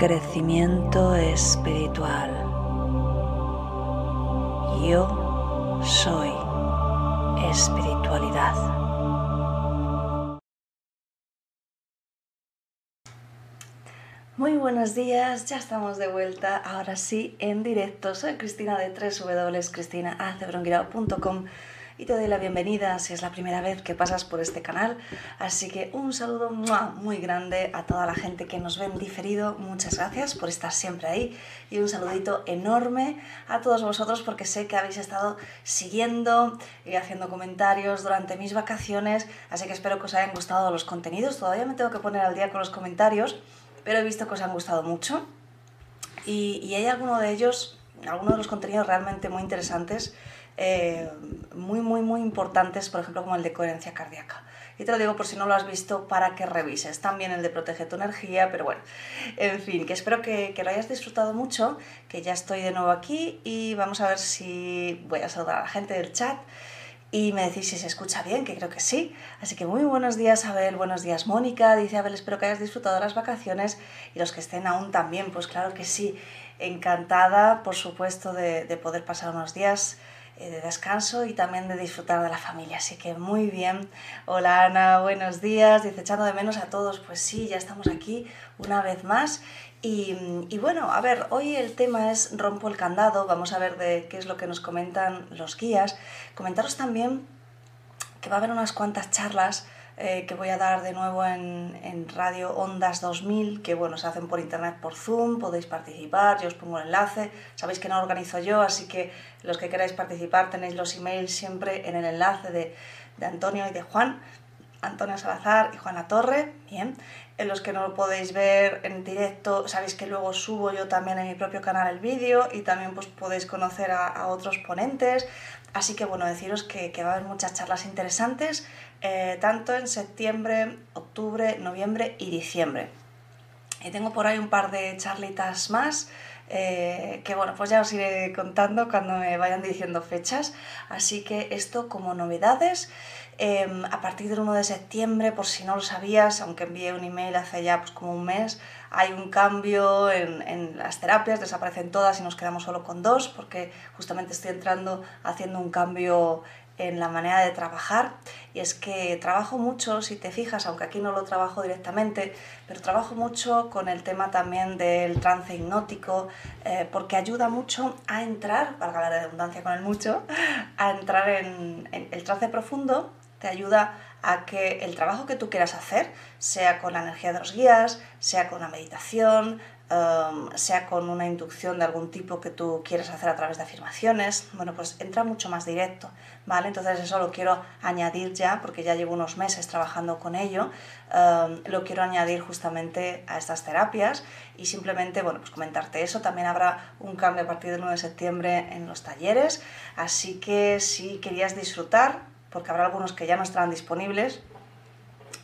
Crecimiento espiritual. Yo soy espiritualidad. Muy buenos días, ya estamos de vuelta, ahora sí, en directo. Soy Cristina de www.cristinaacebrongirao.com y te doy la bienvenida si es la primera vez que pasas por este canal. Así que un saludo muy grande a toda la gente que nos ve en diferido. Muchas gracias por estar siempre ahí y un saludito enorme a todos vosotros porque sé que habéis estado siguiendo y haciendo comentarios durante mis vacaciones. Así que espero que os hayan gustado los contenidos. Todavía me tengo que poner al día con los comentarios, pero he visto que os han gustado mucho. Y, y hay alguno de ellos, algunos de los contenidos realmente muy interesantes eh, muy, muy, muy importantes, por ejemplo, como el de coherencia cardíaca. Y te lo digo por si no lo has visto para que revises. También el de protege tu energía, pero bueno, en fin, que espero que, que, lo hayas disfrutado mucho, que ya estoy de nuevo aquí y vamos a ver si voy a saludar a la gente del chat y me decís si se escucha bien, que creo que sí. Así que muy buenos días, Abel, buenos días, Mónica. Dice Abel, espero que hayas disfrutado las vacaciones y los que estén aún también, pues claro que sí. Encantada, por supuesto, de, de poder pasar unos días de descanso y también de disfrutar de la familia. Así que muy bien. Hola Ana, buenos días. Dice, echando de menos a todos. Pues sí, ya estamos aquí una vez más. Y, y, bueno, a ver, hoy el tema es rompo el candado. Vamos a ver de qué es lo que nos comentan los guías. Comentaros también que va a haber unas cuantas charlas eh, que voy a dar de nuevo en, en, Radio Ondas 2000, que bueno, se hacen por internet por Zoom, podéis participar, yo os pongo el enlace, sabéis que no lo organizo yo, así que los que queráis participar tenéis los emails siempre en el enlace de, de Antonio y de Juan, Antonio Salazar y Juana Torre, bien, en los que no lo podéis ver en directo, sabéis que luego subo yo también en mi propio canal el vídeo y también pues podéis conocer a, a otros ponentes, así que bueno, deciros que, que va a haber muchas charlas interesantes, eh, tanto en septiembre, octubre, noviembre y diciembre. Y tengo por ahí un par de charlitas más. Eh, que bueno, pues ya os iré contando cuando me vayan diciendo fechas. Así que esto como novedades. Eh, a partir del 1 de septiembre, por si no lo sabías, aunque envié un email hace ya pues, como un mes, hay un cambio en, en, las terapias, desaparecen todas y nos quedamos solo con dos, porque justamente estoy entrando haciendo un cambio en la manera de trabajar. Y es que trabajo mucho, si te fijas, aunque aquí no lo trabajo directamente, pero trabajo mucho con el tema también del trance hipnótico eh, porque ayuda mucho a entrar, valga la redundancia con el mucho, a entrar en, en el trance profundo, te ayuda a que el trabajo que tú quieras hacer, sea con la energía de los guías, sea con la meditación, um, sea con una inducción de algún tipo que tú quieras hacer a través de afirmaciones, bueno, pues entra mucho más directo, ¿vale? Entonces eso lo quiero añadir ya, porque ya llevo unos meses trabajando con ello, um, lo quiero añadir justamente a estas terapias y simplemente, bueno, pues comentarte eso. También habrá un cambio a partir del 9 de septiembre en los talleres, así que si querías disfrutar, porque habrá algunos que ya no estarán disponibles,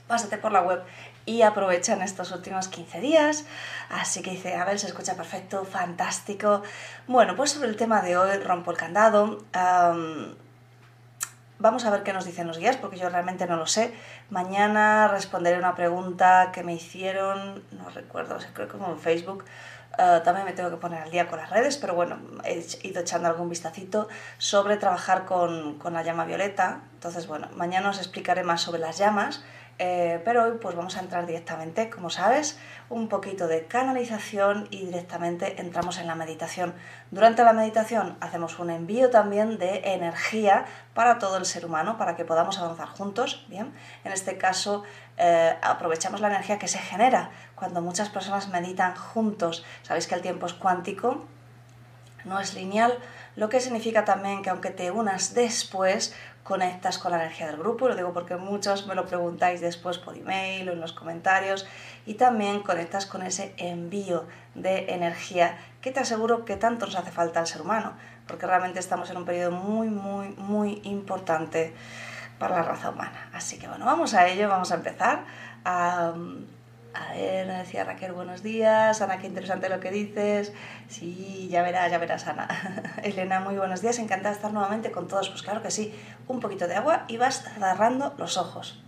pásate por la web y aprovecha en estos últimos 15 días. Así que dice, a ver, se escucha perfecto, fantástico. Bueno, pues sobre el tema de hoy, rompo el candado. Vamos a ver qué nos dicen los guías, porque yo realmente no lo sé. Mañana responderé una pregunta que me hicieron, no recuerdo, creo que como en Facebook, Uh, también me tengo que poner al día con las redes, pero bueno, he ido echando algún vistacito sobre trabajar con, con la llama violeta. Entonces, bueno, mañana os explicaré más sobre las llamas, eh, pero hoy pues vamos a entrar directamente, como sabes, un poquito de canalización y directamente entramos en la meditación. Durante la meditación hacemos un envío también de energía para todo el ser humano, para que podamos avanzar juntos, ¿bien? En este caso eh, aprovechamos la energía que se genera cuando muchas personas meditan juntos. Sabéis que el tiempo es cuántico, no es lineal, lo que significa también que aunque te unas después, conectas con la energía del grupo, lo digo porque muchos me lo preguntáis después por email o en los comentarios, y también conectas con ese envío de energía que te aseguro que tanto nos hace falta al ser humano, porque realmente estamos en un periodo muy, muy, muy importante para la raza humana. Así que bueno, vamos a ello, vamos a empezar. A, a ver, decía Raquel, buenos días. Ana, qué interesante lo que dices. Sí, ya verás, ya verás, Ana. Elena, muy buenos días. Encantada de estar nuevamente con todos. Pues claro que sí. Un poquito de agua y vas cerrando los ojos.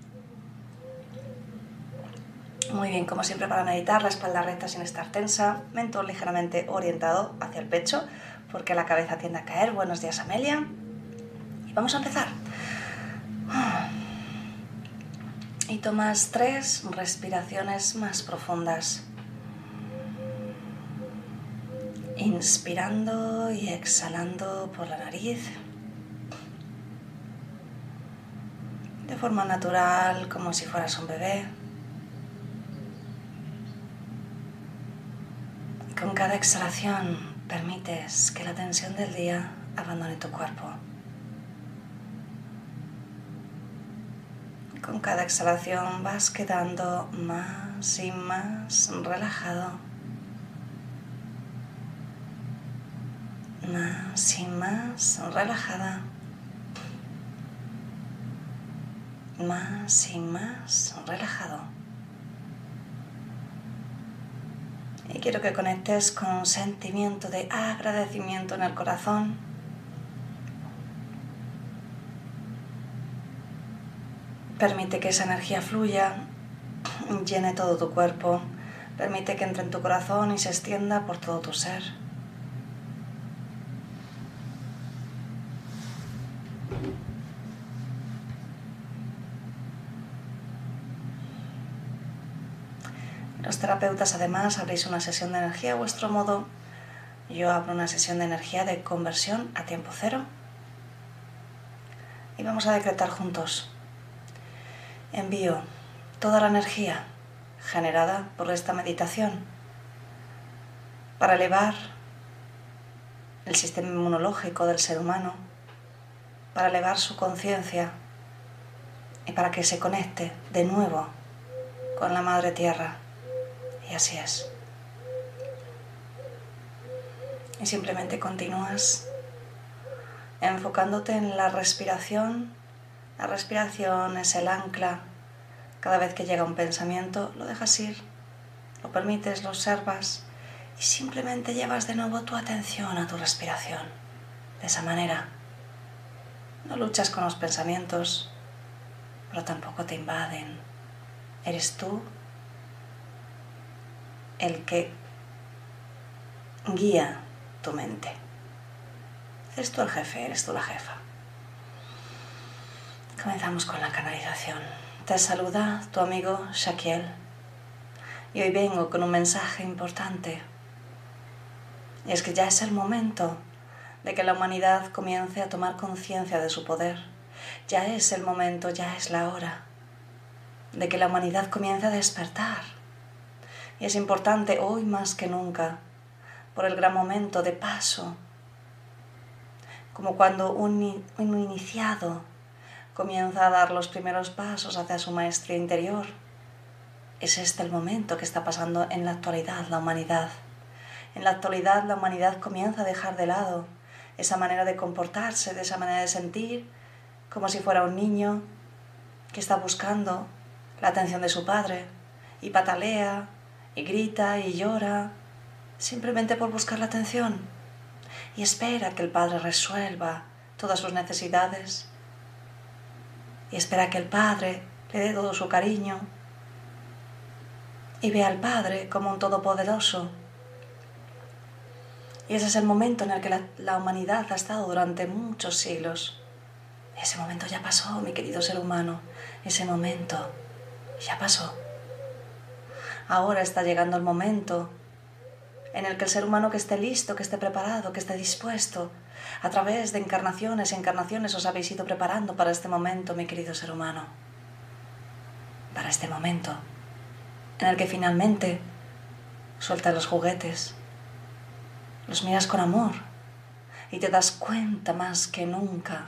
Muy bien, como siempre para meditar, la espalda recta sin estar tensa, mentón ligeramente orientado hacia el pecho, porque la cabeza tiende a caer. Buenos días, Amelia. Y vamos a empezar. Y tomas tres respiraciones más profundas. Inspirando y exhalando por la nariz. De forma natural, como si fueras un bebé. Con cada exhalación permites que la tensión del día abandone tu cuerpo. Con cada exhalación vas quedando más y más relajado. Más y más relajada. Más y más relajado. Y quiero que conectes con un sentimiento de agradecimiento en el corazón Permite que esa energía fluya, llene todo tu cuerpo, permite que entre en tu corazón y se extienda por todo tu ser. Los terapeutas además abréis una sesión de energía a vuestro modo. Yo abro una sesión de energía de conversión a tiempo cero. Y vamos a decretar juntos envío toda la energía generada por esta meditación para elevar el sistema inmunológico del ser humano, para elevar su conciencia y para que se conecte de nuevo con la Madre Tierra. Y así es. Y simplemente continúas enfocándote en la respiración la respiración es el ancla. Cada vez que llega un pensamiento, lo dejas ir, lo permites, lo observas y simplemente llevas de nuevo tu atención a tu respiración. De esa manera, no luchas con los pensamientos, pero tampoco te invaden. Eres tú el que guía tu mente. Eres tú el jefe, eres tú la jefa. Comenzamos con la canalización. Te saluda tu amigo Shaquiel y hoy vengo con un mensaje importante. Y es que ya es el momento de que la humanidad comience a tomar conciencia de su poder. Ya es el momento, ya es la hora de que la humanidad comience a despertar. Y es importante hoy más que nunca, por el gran momento de paso, como cuando un, un iniciado comienza a dar los primeros pasos hacia su maestría interior. Es este el momento que está pasando en la actualidad la humanidad. En la actualidad la humanidad comienza a dejar de lado esa manera de comportarse, de esa manera de sentir, como si fuera un niño que está buscando la atención de su padre y patalea y grita y llora simplemente por buscar la atención y espera que el padre resuelva todas sus necesidades y espera que el Padre le dé todo su cariño y ve al Padre como un todopoderoso. Y ese es el momento en el que la, humanidad ha estado durante muchos siglos. ese momento ya pasó, mi querido ser humano. Ese momento ya pasó. Ahora está llegando el momento en el que el ser humano que esté listo, que esté preparado, que esté dispuesto, a través de encarnaciones y encarnaciones os habéis ido preparando para este momento, mi querido ser humano. Para este momento en el que finalmente sueltas los juguetes, los miras con amor, y te das cuenta más que nunca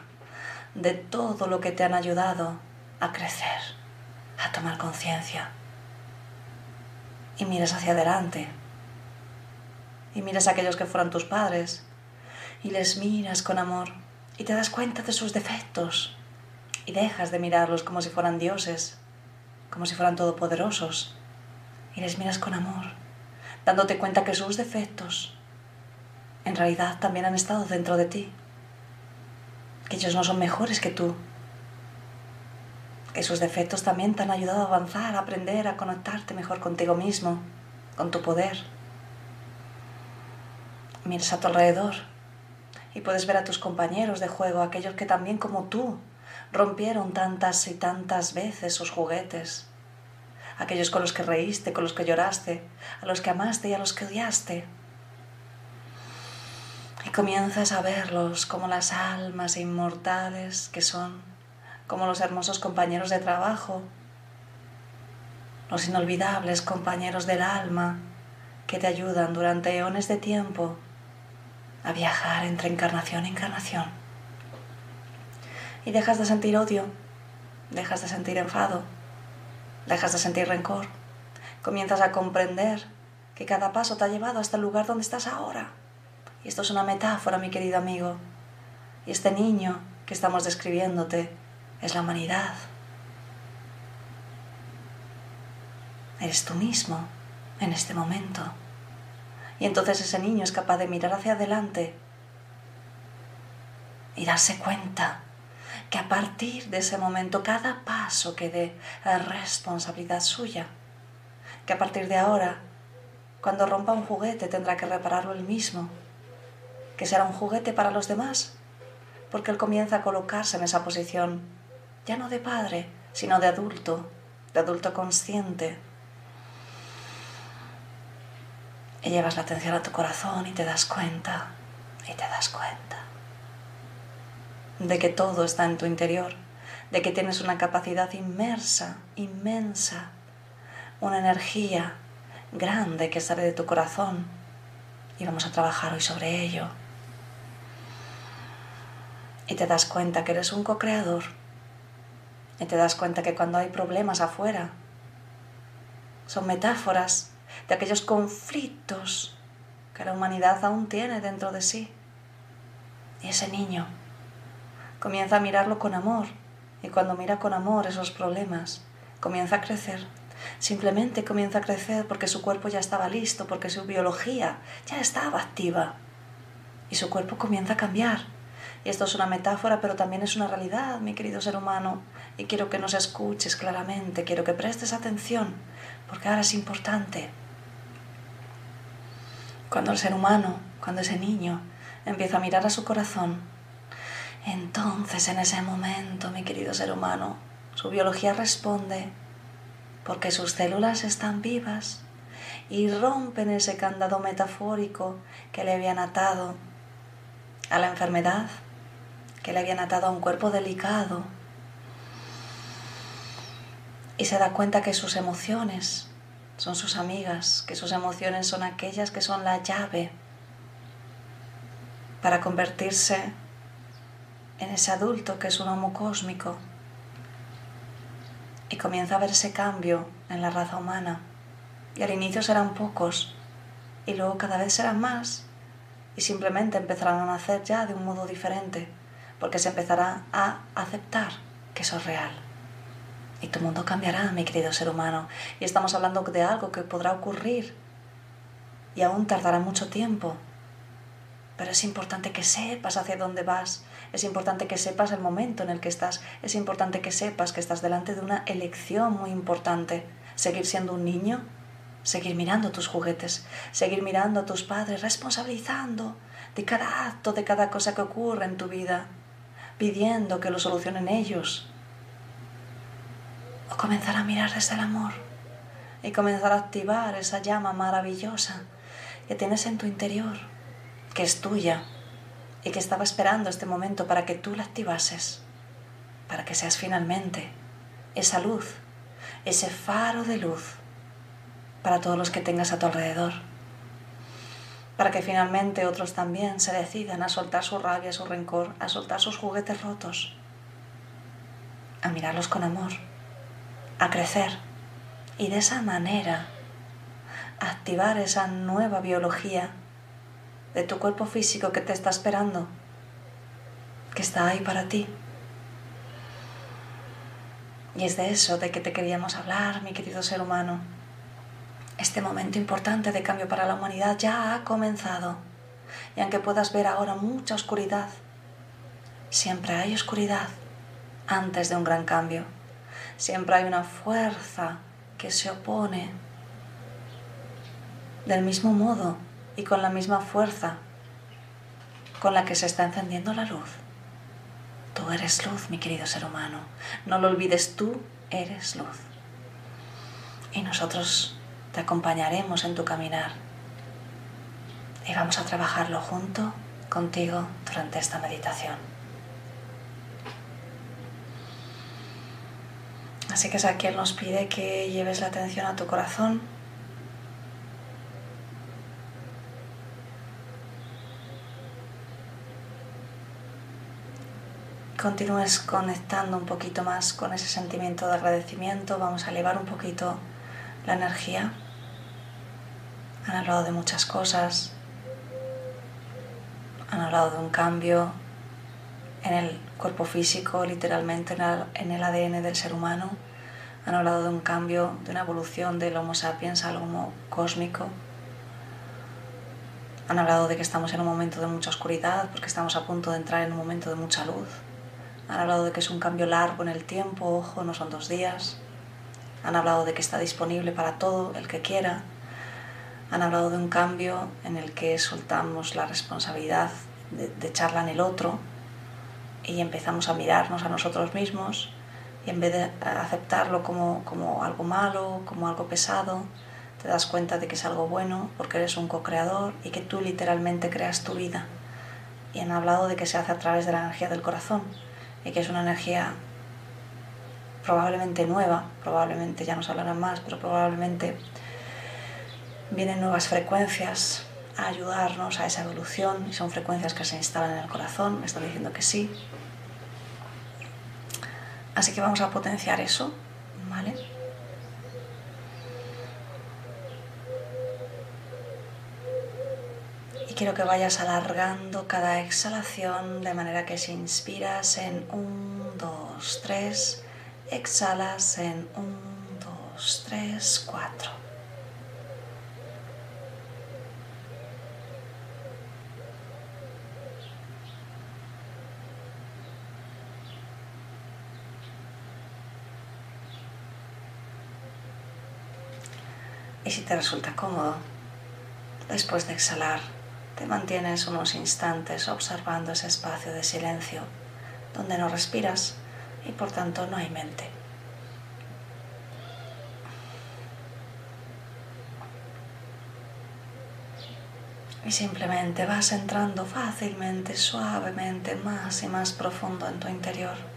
de todo lo que te han ayudado a crecer, a tomar conciencia. Y miras hacia adelante. Y miras a aquellos que fueron tus padres. Y les miras con amor. Y te das cuenta de sus defectos. Y dejas de mirarlos como si fueran dioses, como si fueran todopoderosos. Y les miras con amor, dándote cuenta que sus defectos en realidad también han estado dentro de ti que ellos no son mejores que tú, que sus defectos también te han ayudado a avanzar, a aprender, a conectarte mejor contigo mismo, con tu poder. Miras a tu alrededor y puedes ver a tus compañeros de juego, aquellos que también como tú rompieron tantas y tantas veces sus juguetes, aquellos con los que reíste, con los que lloraste, a los que amaste y a los que odiaste. Y comienzas a verlos como las almas inmortales que son, como los hermosos compañeros de trabajo, los inolvidables compañeros del alma que te ayudan durante eones de tiempo a viajar entre encarnación e encarnación. Y dejas de sentir odio, dejas de sentir enfado, dejas de sentir rencor, comienzas a comprender que cada paso te ha llevado hasta el lugar donde estás ahora y esto es una metáfora, mi querido amigo. Y este niño que estamos describiéndote es la humanidad. Eres tú mismo en este momento. Y entonces ese niño es capaz de mirar hacia adelante y darse cuenta que a partir de ese momento cada paso que dé es responsabilidad suya. Que a partir de ahora, cuando rompa un juguete, tendrá que repararlo él mismo que será un juguete para los demás, porque él comienza a colocarse en esa posición, ya no de padre, sino de adulto, de adulto consciente. Y llevas la atención a tu corazón y te das cuenta, y te das cuenta, de que todo está en tu interior, de que tienes una capacidad inmersa, inmensa, una energía grande que sale de tu corazón. Y vamos a trabajar hoy sobre ello y te das cuenta que eres un co-creador y te das cuenta que cuando hay problemas afuera son metáforas de aquellos conflictos que la humanidad aún tiene dentro de sí. Y ese niño comienza a mirarlo con amor y cuando mira con amor esos problemas comienza a crecer. Simplemente comienza a crecer porque su cuerpo ya estaba listo, porque su biología ya estaba activa y su cuerpo comienza a cambiar y esto es una metáfora, pero también es una realidad, mi querido ser humano. Y quiero que nos escuches claramente, quiero que prestes atención, porque ahora es importante. Cuando el ser humano, cuando ese niño empieza a mirar a su corazón, entonces en ese momento, mi querido ser humano, su biología responde porque sus células están vivas y rompen ese candado metafórico que le habían atado a la enfermedad, que le habían atado a un cuerpo delicado. Y se da cuenta que sus emociones son sus amigas, que sus emociones son aquellas que son la llave para convertirse en ese adulto que es un homo cósmico y comienza a ver ese cambio en la raza humana. Y al inicio serán pocos y luego cada vez serán más y simplemente empezarán a nacer ya de un modo diferente porque se empezará a aceptar que eso es real. Y tu mundo cambiará, mi querido ser humano. Y estamos hablando de algo que podrá ocurrir y aún tardará mucho tiempo. Pero es importante que sepas hacia dónde vas. Es importante que sepas el momento en el que estás. Es importante que sepas que estás delante de una elección muy importante. Seguir siendo un niño, seguir mirando tus juguetes, seguir mirando a tus padres, responsabilizando de cada acto, de cada cosa que ocurre en tu vida pidiendo que lo solucionen ellos. O comenzar a mirar desde el amor. Y comenzar a activar esa llama maravillosa que tienes en tu interior, que es tuya y que estaba esperando este momento para que tú la activases, para que seas finalmente esa luz, ese faro de luz para todos los que tengas a tu alrededor, para que finalmente otros también se decidan a soltar su rabia, su rencor, a soltar sus juguetes rotos, a mirarlos con amor, a crecer y de esa manera activar esa nueva biología de tu cuerpo físico que te está esperando, que está ahí para ti. Y es de eso de que te queríamos hablar, mi querido ser humano. Este momento importante de cambio para la humanidad ya ha comenzado. Y aunque puedas ver ahora mucha oscuridad, siempre hay oscuridad antes de un gran cambio. Siempre hay una fuerza que se opone del mismo modo y con la misma fuerza con la que se está encendiendo la luz. Tú eres luz, mi querido ser humano. No lo olvides, tú eres luz. Y nosotros te acompañaremos en tu caminar. Y vamos a trabajarlo junto contigo durante esta meditación. Así que Saquiel nos pide que lleves la atención a tu corazón. Continúes conectando un poquito más con ese sentimiento de agradecimiento. Vamos a elevar un poquito la energía. Han hablado de muchas cosas. Han hablado de un cambio en el cuerpo físico, literalmente en el ADN del ser humano. Han hablado de un cambio, de una evolución del Homo sapiens al Homo cósmico. Han hablado de que estamos en un momento de mucha oscuridad porque estamos a punto de entrar en un momento de mucha luz. Han hablado de que es un cambio largo en el tiempo, ojo, no son dos días. Han hablado de que está disponible para todo el que quiera. Han hablado de un cambio en el que soltamos la responsabilidad de, de echarla en el otro y empezamos a mirarnos a nosotros mismos y en vez de aceptarlo como, como algo malo, como algo pesado, te das cuenta de que es algo bueno porque eres un co-creador y que tú literalmente creas tu vida. Y han hablado de que se hace a través de la energía del corazón y que es una energía probablemente nueva, probablemente ya nos hablarán más, pero probablemente vienen nuevas frecuencias a ayudarnos a esa evolución y son frecuencias que se instalan en el corazón, me están diciendo que sí. Así que vamos a potenciar eso, ¿vale? Y quiero que vayas alargando cada exhalación de manera que si inspiras en 1, 2, 3, exhalas en 1, 2, 3, 4. Y si te resulta cómodo, después de exhalar, te mantienes unos instantes observando ese espacio de silencio donde no respiras y por tanto no hay mente. Y simplemente vas entrando fácilmente, suavemente, más y más profundo en tu interior.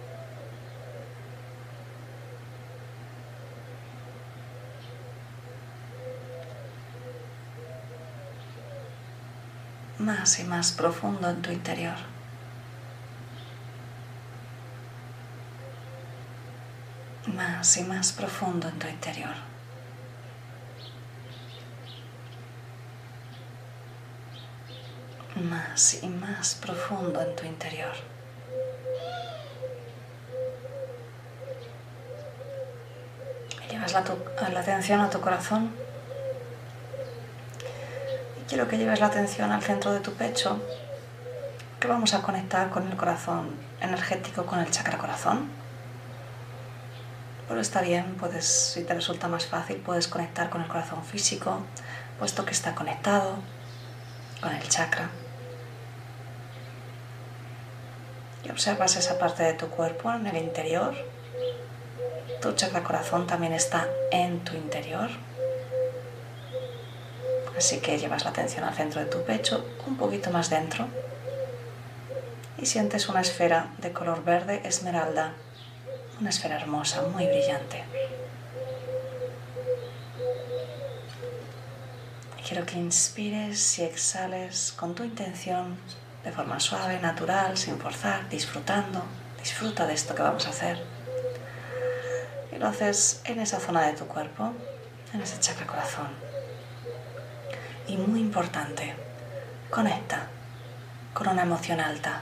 Más y más profundo en tu interior. más y más profundo en tu interior. Más y más profundo en tu interior. Llevas la, la atención a tu corazón. Quiero que lleves la atención al centro de tu pecho, que vamos a conectar con el corazón energético, con el chakra corazón. Pero está bien, puedes, si te resulta más fácil, puedes conectar con el corazón físico, puesto que está conectado con el chakra. Y observas esa parte de tu cuerpo en el interior. Tu chakra corazón también está en tu interior. Así que llevas la atención al centro de tu pecho, un poquito más dentro. Y sientes una esfera de color verde esmeralda una esfera hermosa, muy brillante. quiero que inspires y exhales con tu intención, de forma suave, natural, sin forzar, disfrutando. Disfruta de esto que vamos a hacer. Y lo haces en esa zona de tu cuerpo, en ese chakra corazón. Y muy importante, conecta con una emoción alta.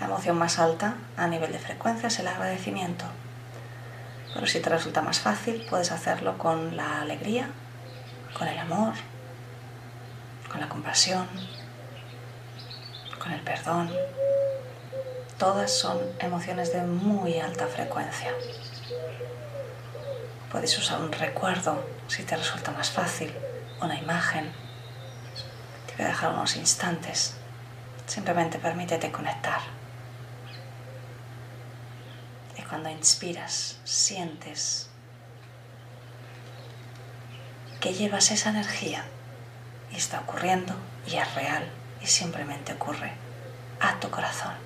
La emoción más alta a nivel de frecuencia es el agradecimiento. Pero si te resulta más fácil, puedes hacerlo con la alegría, con el amor, con la compasión, con el perdón. Todas son emociones de muy alta frecuencia. Puedes usar un recuerdo si te resulta más fácil, una imagen. Te voy a dejar unos instantes. Simplemente permítete conectar. Y cuando inspiras, sientes que llevas esa energía y está ocurriendo y es real y simplemente ocurre a tu corazón.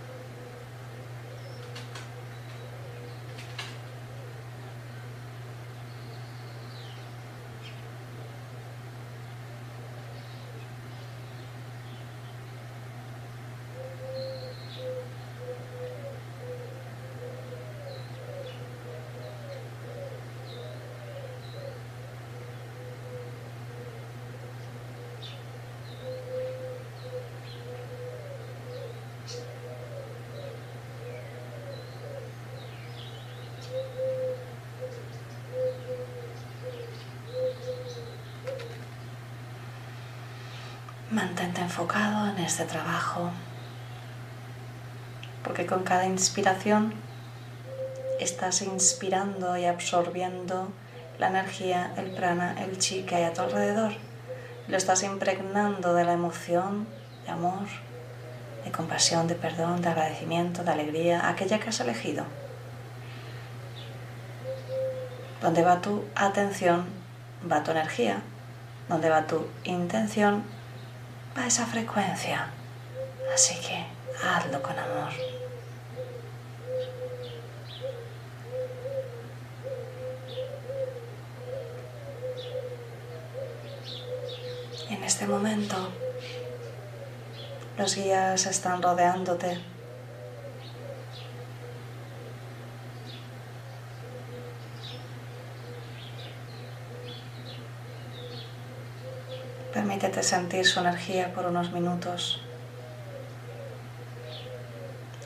Mantente enfocado en este trabajo, porque con cada inspiración estás inspirando y absorbiendo la energía, el prana, el chi que hay a tu alrededor. Lo estás impregnando de la emoción, de amor, de compasión, de perdón, de agradecimiento, de alegría, aquella que has elegido. Donde va tu atención, va tu energía. Donde va tu intención, a esa frecuencia. Así que hazlo con amor. en este momento los guías están rodeándote. Permítete sentir su energía por unos minutos.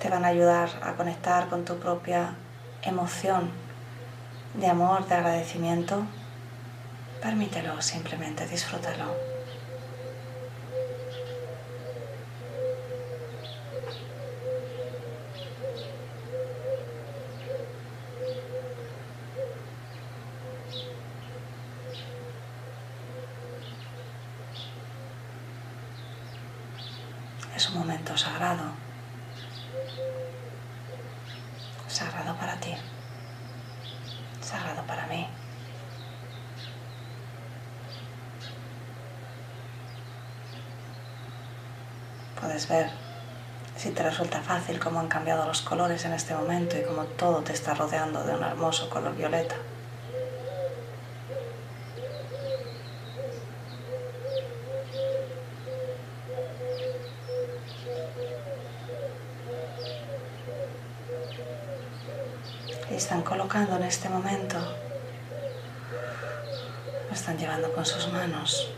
Te van a ayudar a conectar con tu propia emoción de amor, de agradecimiento. Permítelo, simplemente disfrútalo. es un momento sagrado, sagrado para ti, sagrado para mí. Puedes ver si te resulta fácil cómo han cambiado los colores en este momento y cómo todo te está rodeando de un hermoso color violeta. están colocando en este momento. Lo están llevando con sus manos.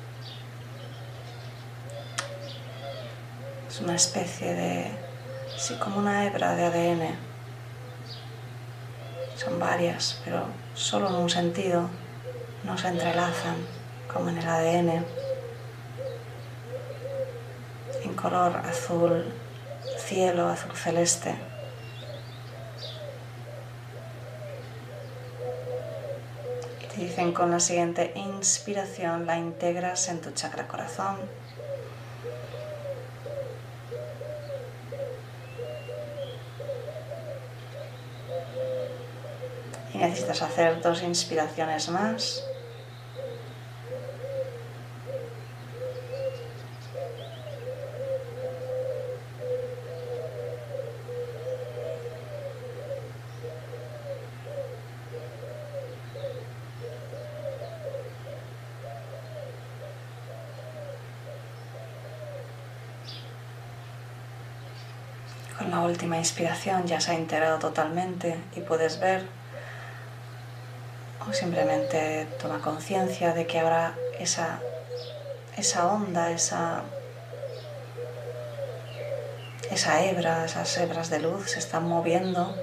Es una especie de, sí, como una hebra de ADN. Son varias, pero solo en un sentido. No se entrelazan como en el ADN. En color azul cielo, azul celeste. dicen con la siguiente inspiración la integras en tu chakra corazón. y necesitas hacer dos inspiraciones más. Con la última inspiración ya se ha integrado totalmente y puedes ver simplemente toma conciencia de que ahora esa, esa onda, esa, esa hebra, esas hebras de luz se están moviendo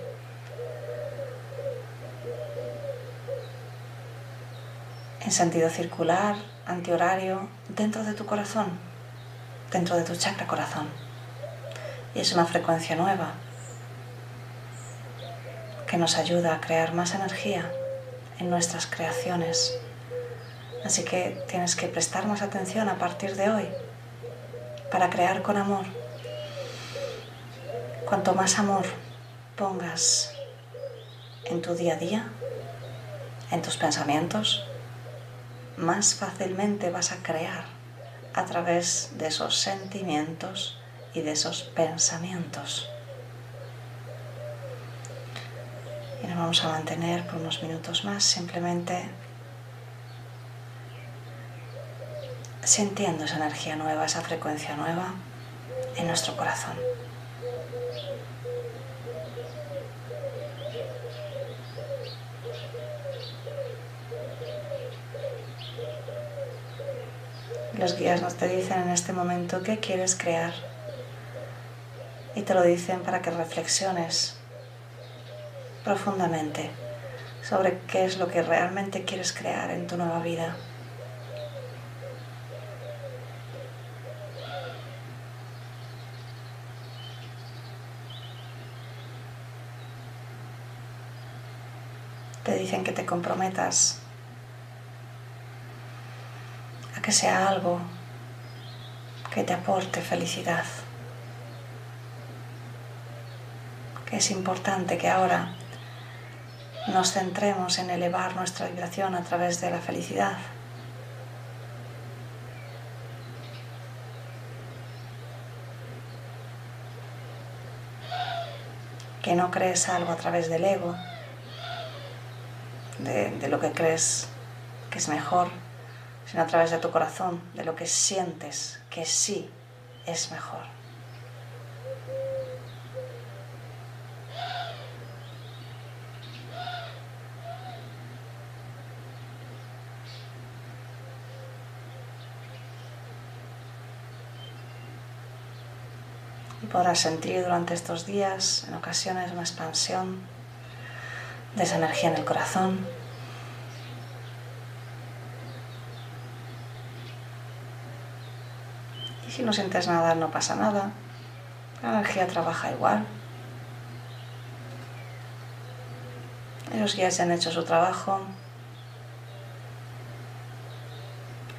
en sentido circular, antihorario, dentro de tu corazón, dentro de tu chakra corazón. Y es una frecuencia nueva que nos ayuda a crear más energía en nuestras creaciones. Así que tienes que prestar más atención a partir de hoy para crear con amor. Cuanto más amor pongas en tu día a día, en tus pensamientos, más fácilmente vas a crear a través de esos sentimientos y de esos pensamientos. Nos vamos a mantener por unos minutos más simplemente sintiendo esa energía nueva, esa frecuencia nueva en nuestro corazón. Los guías nos te dicen en este momento qué quieres crear y te lo dicen para que reflexiones profundamente sobre qué es lo que realmente quieres crear en tu nueva vida. Te dicen que te comprometas a que sea algo que te aporte felicidad. Que es importante que ahora nos centremos en elevar nuestra vibración a través de la felicidad. Que no crees algo a través del ego, de, de lo que crees que es mejor, sino a través de tu corazón, de lo que sientes que sí es mejor. Podrás sentir durante estos días, en ocasiones, una expansión de esa energía en el corazón. Y si no sientes nada, no pasa nada. La energía trabaja igual. Los guías ya han hecho su trabajo.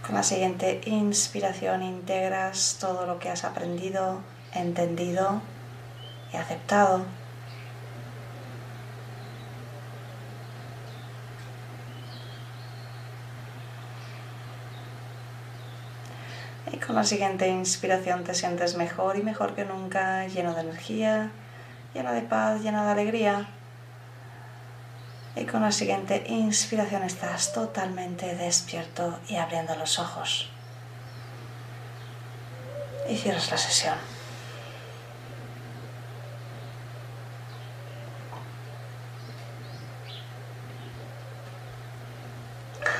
Con la siguiente inspiración integras todo lo que has aprendido entendido y aceptado. Y con la siguiente inspiración te sientes mejor y mejor que nunca, lleno de energía, lleno de paz, lleno de alegría. Y con la siguiente inspiración estás totalmente despierto y abriendo los ojos. Y cierras la sesión.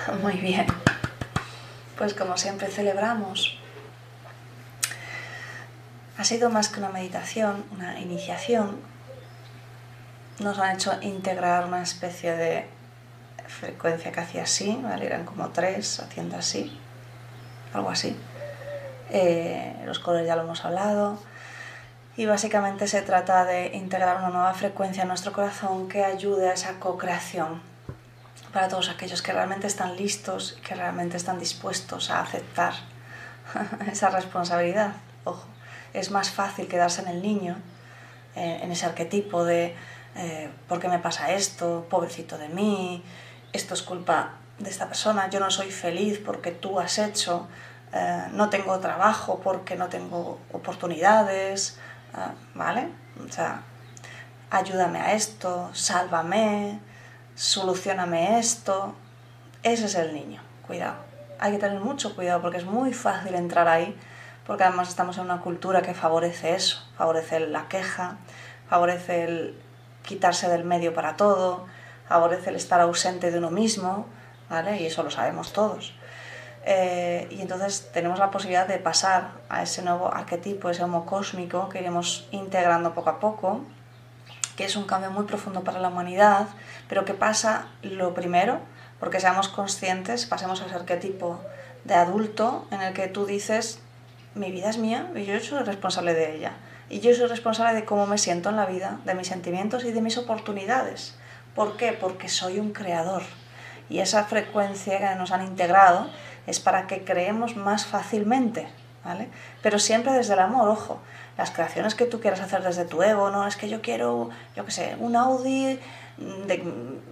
Muy bien. Pues como siempre celebramos. Ha sido más que una meditación, una iniciación. Nos han hecho integrar una especie de frecuencia que hacía así, eran como tres haciendo así, algo así. Eh, los colores ya lo hemos hablado. Y básicamente se trata de integrar una nueva frecuencia en nuestro corazón que ayude a esa co-creación para todos aquellos que realmente están listos, que realmente están dispuestos a aceptar esa responsabilidad. Ojo, es más fácil quedarse en el niño, eh, en ese arquetipo de eh, ¿por qué me pasa esto? Pobrecito de mí, esto es culpa de esta persona, yo no soy feliz porque tú has hecho, eh, no tengo trabajo porque no tengo oportunidades, ¿vale? O sea, ayúdame a esto, sálvame, solucioname esto. Ese es el niño, cuidado. Hay que tener mucho cuidado porque es muy fácil entrar ahí porque además estamos en una cultura que favorece eso, favorece la queja, favorece el quitarse del medio para todo, favorece el estar ausente de uno mismo, ¿vale? Y eso lo sabemos todos. Eh, y entonces tenemos la posibilidad de pasar a ese nuevo arquetipo, ese homo cósmico que iremos integrando poco a poco, que es un cambio muy profundo para la humanidad, pero que pasa lo primero, porque seamos conscientes, pasemos a arquetipo de adulto en el que tú dices, mi vida es mía y yo soy responsable de ella. Y yo soy responsable de cómo me siento en la vida, de mis sentimientos y de mis oportunidades. ¿Por qué? Porque soy un creador. Y esa frecuencia que nos han integrado es para que creemos más fácilmente, ¿vale? Pero siempre desde el amor, ojo. Las creaciones que tú quieras hacer desde tu ego, no, es que yo quiero, yo qué sé, un Audi de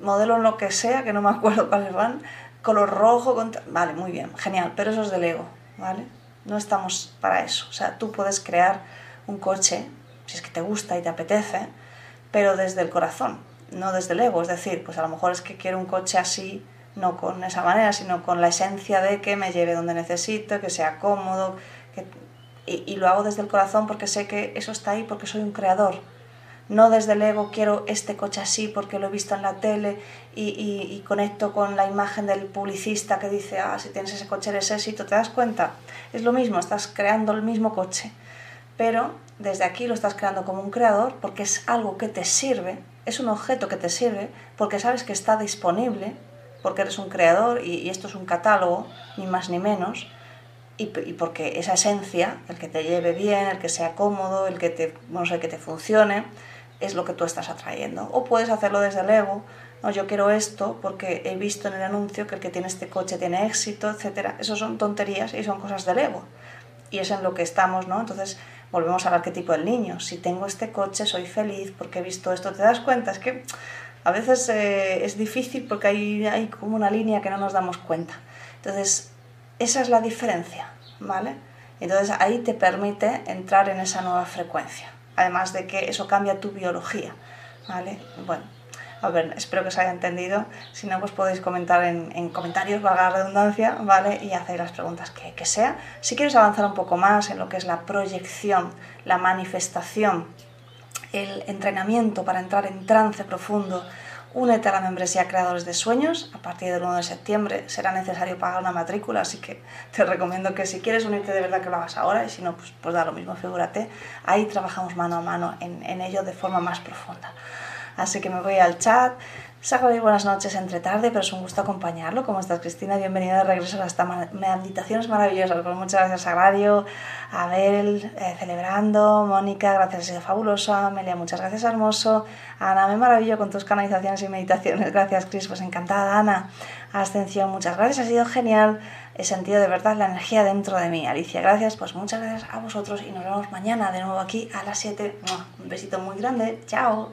modelo lo que sea, que no me acuerdo cuáles van, color rojo, vale, muy bien, genial, pero eso es del ego, ¿vale? No estamos para eso. O sea, tú puedes crear un coche, si es que te gusta y te apetece, pero desde el corazón, no desde el ego. Es decir, pues a lo mejor es que quiero un coche así, no con esa manera, sino con la esencia de que me lleve donde necesito, que sea cómodo, y, lo hago desde el corazón porque sé que eso está ahí porque soy un creador no desde el ego quiero este coche así porque lo he visto en la tele y, conecto con la imagen del publicista que dice, ah, si tienes ese coche eres éxito, ¿te das cuenta? Es lo mismo, estás creando el mismo coche, pero desde aquí lo estás creando como un creador porque es algo que te sirve, es un objeto que te sirve porque sabes que está disponible, porque eres un creador y, esto es un catálogo, ni más ni menos, y, porque esa esencia, el que te lleve bien, el que sea cómodo, el que te, no sé, que te funcione, es lo que tú estás atrayendo. O puedes hacerlo desde el ego, no, yo quiero esto porque he visto en el anuncio que el que tiene este coche tiene éxito, etc. Eso son tonterías y son cosas del ego. Y es en lo que estamos, ¿no? Entonces volvemos al arquetipo del niño. Si tengo este coche soy feliz porque he visto esto. ¿Te das cuenta? Es que a veces eh, es difícil porque hay, hay como una línea que no nos damos cuenta. Entonces, esa es la diferencia, ¿vale? Entonces ahí te permite entrar en esa nueva frecuencia además de que eso cambia tu biología, ¿vale? Bueno, a ver, espero que os haya entendido. Si no, pues podéis comentar en, comentarios, valga la redundancia, ¿vale? Y hacéis las preguntas que, que, sea. Si quieres avanzar un poco más en lo que es la proyección, la manifestación, el entrenamiento para entrar en trance profundo, Únete a la membresía Creadores de Sueños. A partir del 1 de septiembre será necesario pagar una matrícula, así que te recomiendo que si quieres unirte de verdad que lo hagas ahora y si no, pues, pues da lo mismo, figúrate. Ahí trabajamos mano a mano en, en ello de forma más profunda. Así que me voy al chat. Sagrario, buenas noches entre tarde, pero es un gusto acompañarlo. ¿Cómo estás, Cristina? Bienvenida de regreso a estas meditaciones maravillosas. Pues muchas gracias, Sagrario. Abel, eh, celebrando. Mónica, gracias, ha sido fabulosa. Amelia, muchas gracias, hermoso. Ana, me maravillo con tus canalizaciones y meditaciones. Gracias, Cris, pues encantada, Ana. Ascensión, muchas gracias, ha sido genial. He sentido de verdad la energía dentro de mí. Alicia, gracias, pues muchas gracias a vosotros y nos vemos mañana de nuevo aquí a las 7. Un besito muy grande. Chao.